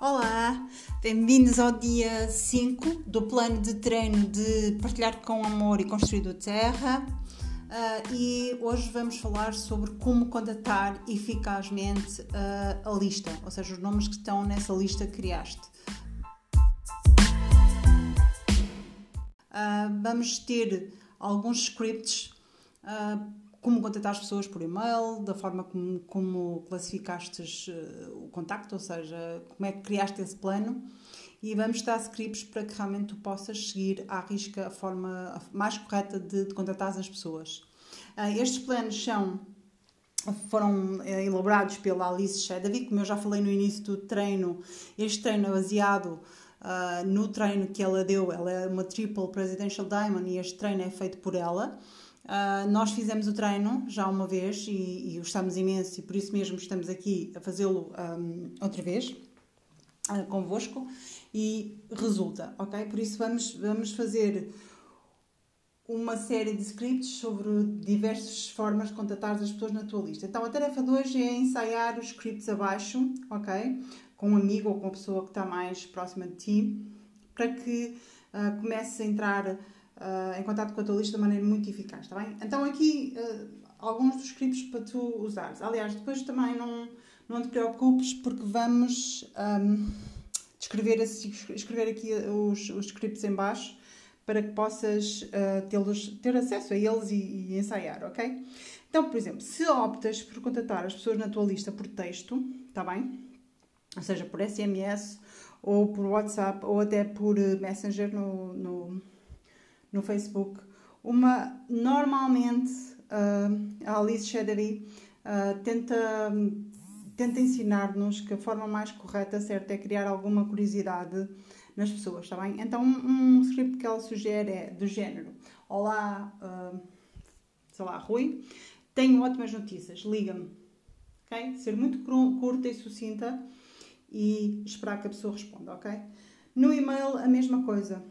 Olá, bem-vindos ao dia 5 do plano de treino de partilhar com amor e construir do terra. Uh, e hoje vamos falar sobre como contatar eficazmente uh, a lista, ou seja, os nomes que estão nessa lista que criaste. Uh, vamos ter alguns scripts como contactar as pessoas por e-mail, da forma como, como classificaste uh, o contacto, ou seja, como é que criaste esse plano. E vamos dar scripts para que realmente tu possas seguir à risca a forma mais correta de, de contactar as pessoas. Uh, estes planos são foram uh, elaborados pela Alice Shedavi, como eu já falei no início do treino. Este treino é baseado uh, no treino que ela deu. Ela é uma Triple Presidential Diamond e este treino é feito por ela. Uh, nós fizemos o treino já uma vez e, e gostamos imenso e por isso mesmo estamos aqui a fazê-lo um, outra vez uh, convosco e resulta, ok? Por isso vamos, vamos fazer uma série de scripts sobre diversas formas de contatar as pessoas na tua lista. Então a tarefa de hoje é ensaiar os scripts abaixo, ok? Com um amigo ou com a pessoa que está mais próxima de ti, para que uh, comece a entrar uh, em contato com a tua lista de maneira muito eficaz, está bem? Então aqui uh, alguns dos scripts para tu usares. Aliás, depois também não, não te preocupes porque vamos um, descrever, escrever aqui os, os scripts em baixo para que possas uh, ter acesso a eles e, e, ensaiar, ok? Então, por exemplo, se optas por contatar as pessoas na tua lista por texto, está bem? Ou seja, por SMS ou por WhatsApp ou até por Messenger no, no no Facebook. Uma, normalmente, uh, a Alice Cheddary uh, tenta, tenta ensinar-nos que a forma mais correta, certa, é criar alguma curiosidade nas pessoas, está bem? Então, um, um script que ela sugere é do género: Olá, uh, sei lá, Rui, tenho ótimas notícias, liga-me. ok? Ser muito curta e sucinta e esperar que a pessoa responda, ok? No e-mail, a mesma coisa.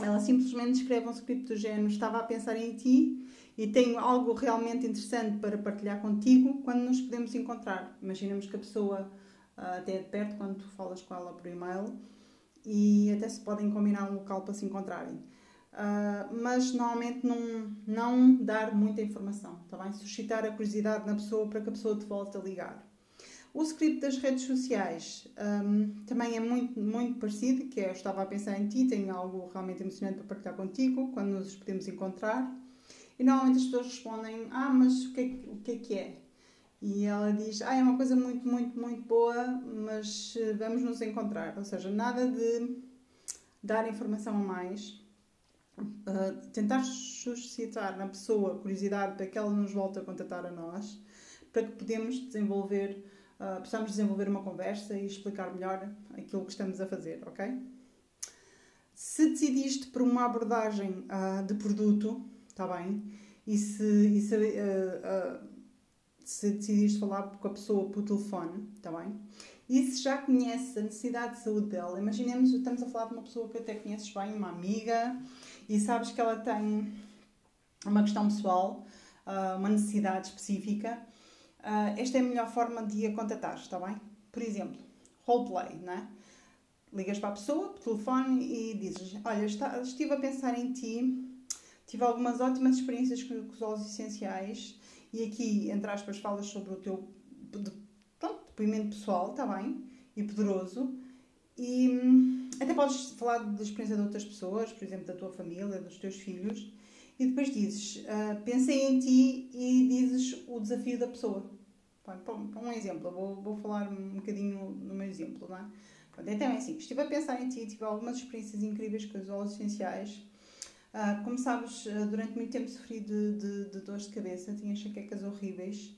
Ela simplesmente escreve um script do género: Estava a pensar em ti e tenho algo realmente interessante para partilhar contigo quando nos podemos encontrar. Imaginamos que a pessoa uh, até é de perto quando tu falas com ela por e-mail e até se podem combinar um local para se encontrarem. Uh, mas normalmente não, não dar muita informação, tá bem? Suscitar a curiosidade na pessoa para que a pessoa te volte a ligar. O script das redes sociais um, também é muito, muito parecido, que é eu estava a pensar em ti, tenho algo realmente emocionante para partilhar contigo, quando nos podemos encontrar. E normalmente as pessoas respondem, ah, mas o que é, o que, é que é? E ela diz, ah, é uma coisa muito, muito, muito boa, mas eh, vamos nos encontrar. Ou seja, nada de dar informação a mais. Uh, tentar suscitar na pessoa curiosidade para que ela nos volte a contatar a nós, para que podemos desenvolver possamos desenvolver uma conversa e explicar melhor aquilo que estamos a fazer, ok? Se decidiste por uma abordagem uh, de produto, está bem? E se, e se, uh, se decidiste falar com a pessoa por telefone, está bem? E se já conheces a necessidade de saúde dela, imaginemos que estamos a falar de uma pessoa que até conheces bem, uma amiga, e sabes que ela tem uma questão pessoal, uma necessidade específica, Uh, esta é a melhor forma de a contatar, está bem? Por exemplo, roleplay, não é? Ligas para a pessoa, por telefone e dizes: Olha, está, estive a pensar em ti, tive algumas ótimas experiências com, com os óleos essenciais e aqui, entre aspas, falas sobre o teu pronto, depoimento pessoal, está bem? E poderoso. E hum, até podes falar da experiência de outras pessoas, por exemplo, da tua família, dos teus filhos e depois dizes, uh, pensei em ti e dizes o desafio da pessoa. Um exemplo, vou, vou falar um bocadinho no meu exemplo, não é? Pronto, então é assim, estive a pensar em ti, tive algumas experiências incríveis com os óleos essenciais. Uh, como sabes, uh, durante muito tempo sofri de, de, de dores de cabeça, tinha enxaquecas horríveis.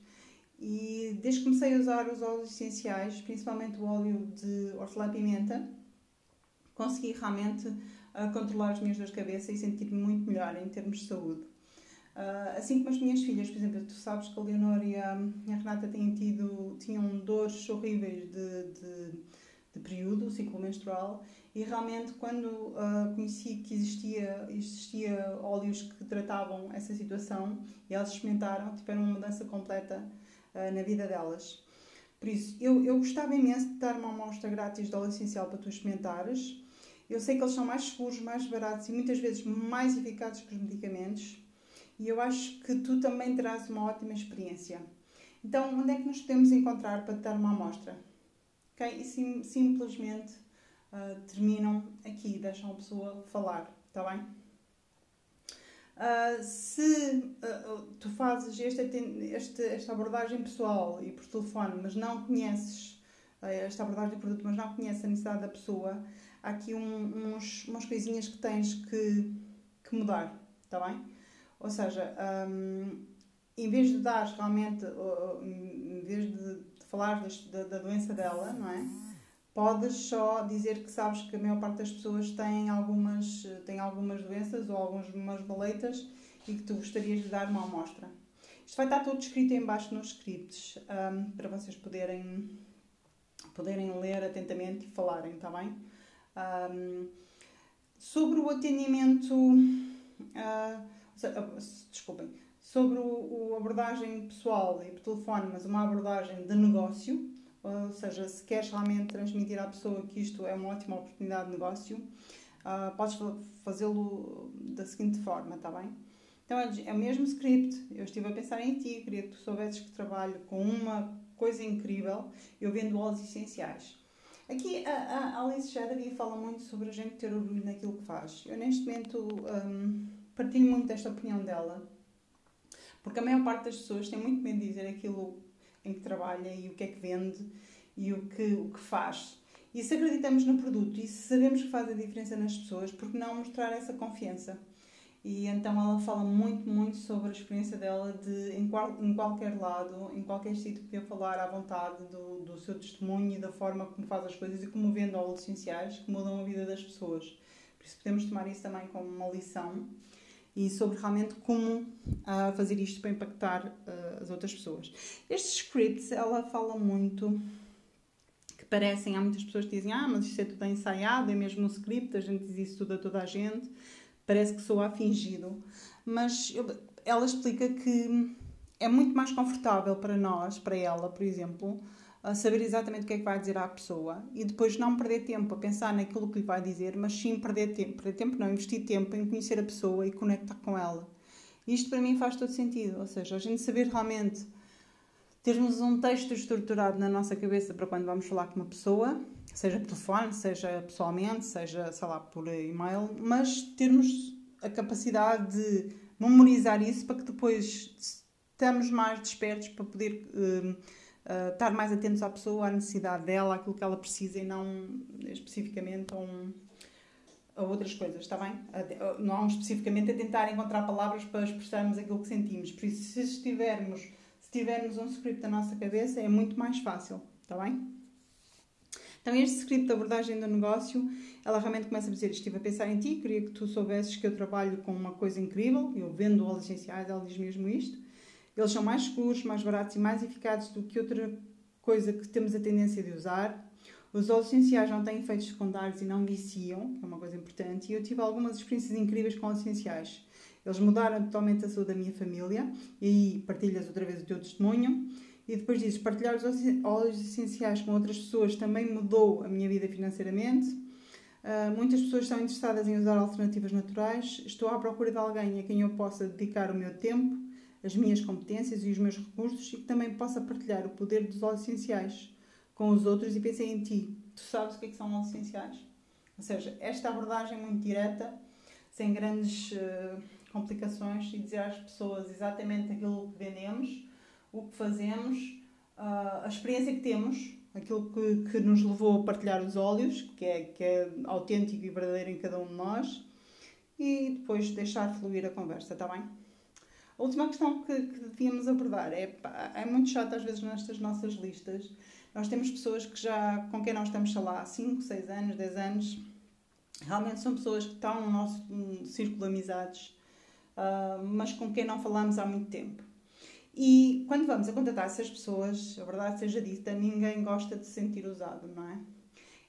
E desde que comecei a usar os óleos essenciais, principalmente o óleo de hortelã-pimenta, consegui realmente a controlar as minhas dores de cabeça e sentir-me muito melhor em termos de saúde. Uh, assim como as minhas filhas, por exemplo, tu sabes que a Leonor e a, a Renata têm tido, tinham dores horríveis de, de, de período, ciclo menstrual, e realmente quando uh, conheci que existia, existia óleos que tratavam essa situação e elas experimentaram, tiveram uma mudança completa uh, na vida delas. Por isso, eu, eu gostava imenso de dar uma amostra grátis de óleo essencial para tu experimentares. Eu sei que eles são mais seguros, mais baratos e muitas vezes mais eficazes que os medicamentos. E eu acho que tu também terás uma ótima experiência. Então, onde é que nos podemos encontrar para te dar uma amostra? Ok? E sim, simplesmente uh, terminam aqui, deixam a pessoa falar, está bem? Uh, se uh, tu fazes este, este, esta abordagem pessoal e por telefone, mas não conheces esta abordagem de produto, mas não conheces a necessidade da pessoa, há aqui um, uns, umas coisinhas que tens que, que mudar, está bem? Ou seja, um, em vez de dar realmente, em vez de, de falar da, da doença dela, não é? podes só dizer que sabes que a maior parte das pessoas tem algumas, tem algumas doenças ou algumas maleitas e que tu gostarias de dar uma amostra. Isto vai estar tudo escrito em baixo nos scripts um, para vocês poderem, poderem ler atentamente e falarem, está bem? Um, sobre o atendimento, uh, desculpem, sobre o, o abordagem pessoal e por telefone, mas uma abordagem de negócio, ou seja, se queres realmente transmitir à pessoa que isto é uma ótima oportunidade de negócio, uh, podes fazê-lo da seguinte forma, está bem? Então é o mesmo script, eu estive a pensar em ti, queria que tu soubesses que trabalho com uma coisa incrível, eu vendo óleos essenciais. Aqui a, a Alice Shadavi fala muito sobre a gente ter orgulho naquilo que faz. Eu neste momento um, partilho muito desta opinião dela, porque a maior parte das pessoas tem muito medo de dizer aquilo em que trabalha e o que é que vende e o que, o que faz. E se acreditamos no produto e se sabemos que faz a diferença nas pessoas, por que não mostrar essa confiança? E então ela fala muito, muito sobre a experiência dela de, em, qual, em qualquer lado, em qualquer sítio, poder falar à vontade do, do seu testemunho e da forma como faz as coisas e como vende óleos essenciais que mudam a vida das pessoas. Por isso podemos tomar isso também como uma lição e sobre realmente como uh, fazer isto para impactar uh, as outras pessoas. Estes scripts, ela fala muito que parecem, há muitas pessoas que dizem, ah, mas isto é tudo ensaiado, é mesmo no script, a gente diz isso tudo a toda a gente, parece que soa fingido, mas eu, ela explica que é muito mais confortável para nós, para ela, por exemplo, a saber exatamente o que é que vai dizer à pessoa e depois não perder tempo a pensar naquilo que lhe vai dizer, mas sim perder tempo. Perder tempo não, investir tempo em conhecer a pessoa e conectar com ela. Isto para mim faz todo sentido, ou seja, a gente saber realmente termos um texto estruturado na nossa cabeça para quando vamos falar com uma pessoa, seja por telefone, seja pessoalmente, seja, sei lá, por e-mail, mas termos a capacidade de memorizar isso para que depois estamos mais despertos para poder uh, uh, estar mais atentos à pessoa, à necessidade dela, àquilo que ela precisa e não especificamente a, um, a outras coisas, está bem? A, não especificamente a tentar encontrar palavras para expressarmos aquilo que sentimos. Por isso, se estivermos, tivermos um script na nossa cabeça, é muito mais fácil, está bem? Então, este script de abordagem do negócio, ela realmente começa a dizer: Estive a pensar em ti, queria que tu soubesses que eu trabalho com uma coisa incrível, eu vendo óleos essenciais, ela diz mesmo isto. Eles são mais seguros, mais baratos e mais eficazes do que outra coisa que temos a tendência de usar. Os óleos essenciais não têm efeitos secundários e não viciam, que é uma coisa importante. E eu tive algumas experiências incríveis com óleos essenciais. Eles mudaram totalmente a saúde da minha família. E partilhas outra vez o teu testemunho. E depois dizes, partilhar os óleos essenciais com outras pessoas também mudou a minha vida financeiramente. Uh, muitas pessoas estão interessadas em usar alternativas naturais. Estou à procura de alguém a quem eu possa dedicar o meu tempo as minhas competências e os meus recursos e que também possa partilhar o poder dos óleos essenciais com os outros e pensei em ti. Tu sabes o que, é que são óleos essenciais? Ou seja, esta abordagem muito direta, sem grandes uh, complicações e dizer às pessoas exatamente aquilo que vendemos, o que fazemos, uh, a experiência que temos, aquilo que, que nos levou a partilhar os óleos, que é, que é autêntico e verdadeiro em cada um de nós, e depois deixar fluir a conversa, está bem? A última questão que, que devíamos abordar é, é muito chato às vezes nestas nossas listas. Nós temos pessoas que já, com quem nós estamos, lá, 5, 6 anos, 10 anos, realmente são pessoas que estão no nosso círculo de amizades, uh, mas com quem não falamos há muito tempo. E quando vamos a contatar essas pessoas, a verdade seja dita, ninguém gosta de se sentir usado, não é?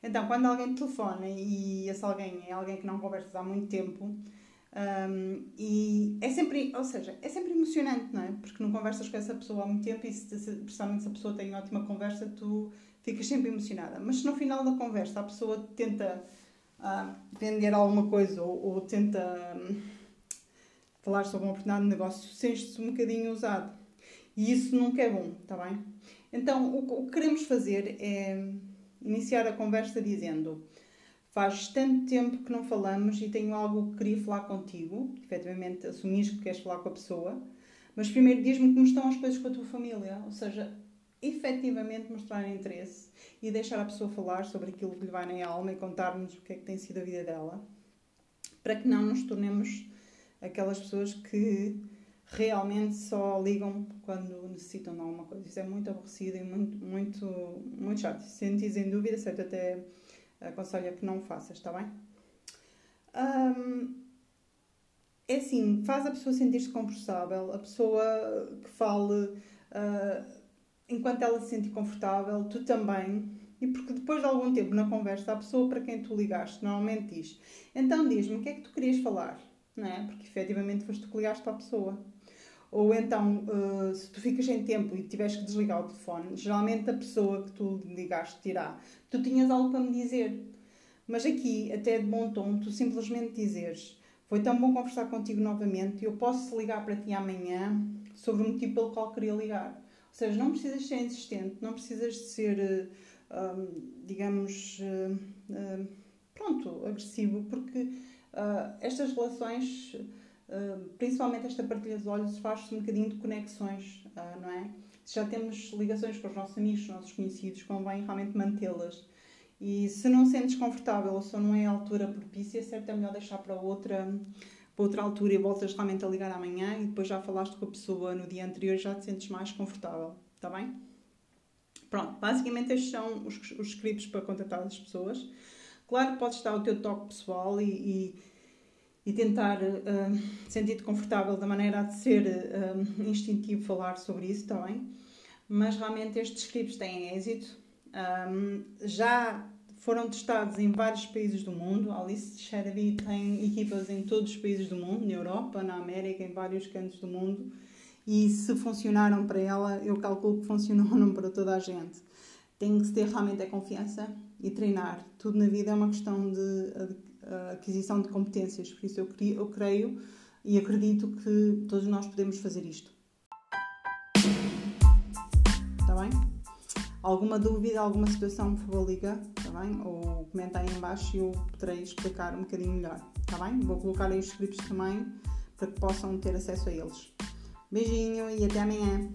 Então, quando alguém telefona e esse alguém é alguém que não conversas há muito tempo, Um, e é sempre, ou seja, é sempre emocionante, não é? Porque não conversas com essa pessoa há muito tempo e se, se, principalmente se a pessoa tem ótima conversa, tu ficas sempre emocionada. Mas se no final da conversa a pessoa tenta uh, vender alguma coisa ou, ou tenta falar sobre uma oportunidade de negócio, sentes-te um bocadinho usado. E isso nunca é bom, está bem? Então, o, o que queremos fazer é iniciar a conversa dizendo faz tanto tempo que não falamos e tenho algo que queria falar contigo, efetivamente assumires que queres falar com a pessoa, mas primeiro diz-me como estão as coisas com a tua família, ou seja, efetivamente mostrar interesse e deixar a pessoa falar sobre aquilo que lhe vai na alma e contar-nos o que é que tem sido a vida dela, para que não nos tornemos aquelas pessoas que realmente só ligam quando necessitam de alguma coisa. Isso é muito aborrecido e muito, muito, muito chato. Se sentires em dúvida, certo, até aconselho a que não faças, está bem? Um, é assim, faz a pessoa sentir-se confortável, a pessoa que fale uh, enquanto ela se sente confortável, tu também. E porque depois de algum tempo na conversa, a pessoa para quem tu ligaste normalmente diz: Então diz-me o que é que tu querias falar, não é? Porque efetivamente foste tu que ligaste para a pessoa. Ou então, uh, se tu ficas sem tempo e tiveres que desligar o telefone, geralmente a pessoa que tu ligaste dirá: Tu tinhas algo para me dizer. Mas aqui, até de bom tom, tu simplesmente dizeres: Foi tão bom conversar contigo novamente, eu posso ligar para ti amanhã sobre o motivo pelo qual queria ligar. Ou seja, não precisas ser insistente, não precisas ser, uh, digamos, uh, pronto, agressivo, porque estas relações Uh, principalmente esta partilha de olhos faz-se um bocadinho de conexões, uh, não é? Se já temos ligações com os nossos amigos, os nossos conhecidos, convém realmente mantê-las. E se não sentes confortável ou se não é a altura propícia, certo é melhor deixar para outra, para outra altura e voltas realmente a ligar amanhã e depois já falaste com a pessoa no dia anterior e já te sentes mais confortável, está bem? Pronto, basicamente estes são os, os scripts para contatar as pessoas. Claro podes dar o teu toque pessoal e, e e tentar uh, sentir-te confortável da maneira de ser uh, instintivo falar sobre isso também. Mas realmente estes scripts têm êxito. Um, já foram testados em vários países do mundo. A Alice Sheravi tem equipas em todos os países do mundo, na Europa, na América, em vários cantos do mundo. E se funcionaram para ela, eu calculo que funcionaram para toda a gente. Tem que ter realmente a confiança e treinar. Tudo na vida é uma questão de aquisição de competências. Por isso, eu, eu creio e acredito que todos nós podemos fazer isto. Está bem? Alguma dúvida, alguma situação, por favor, liga, está bem? Ou comenta aí embaixo e eu poderei explicar um bocadinho melhor, está bem? Vou colocar aí os scripts também para que possam ter acesso a eles. Beijinho e até amanhã!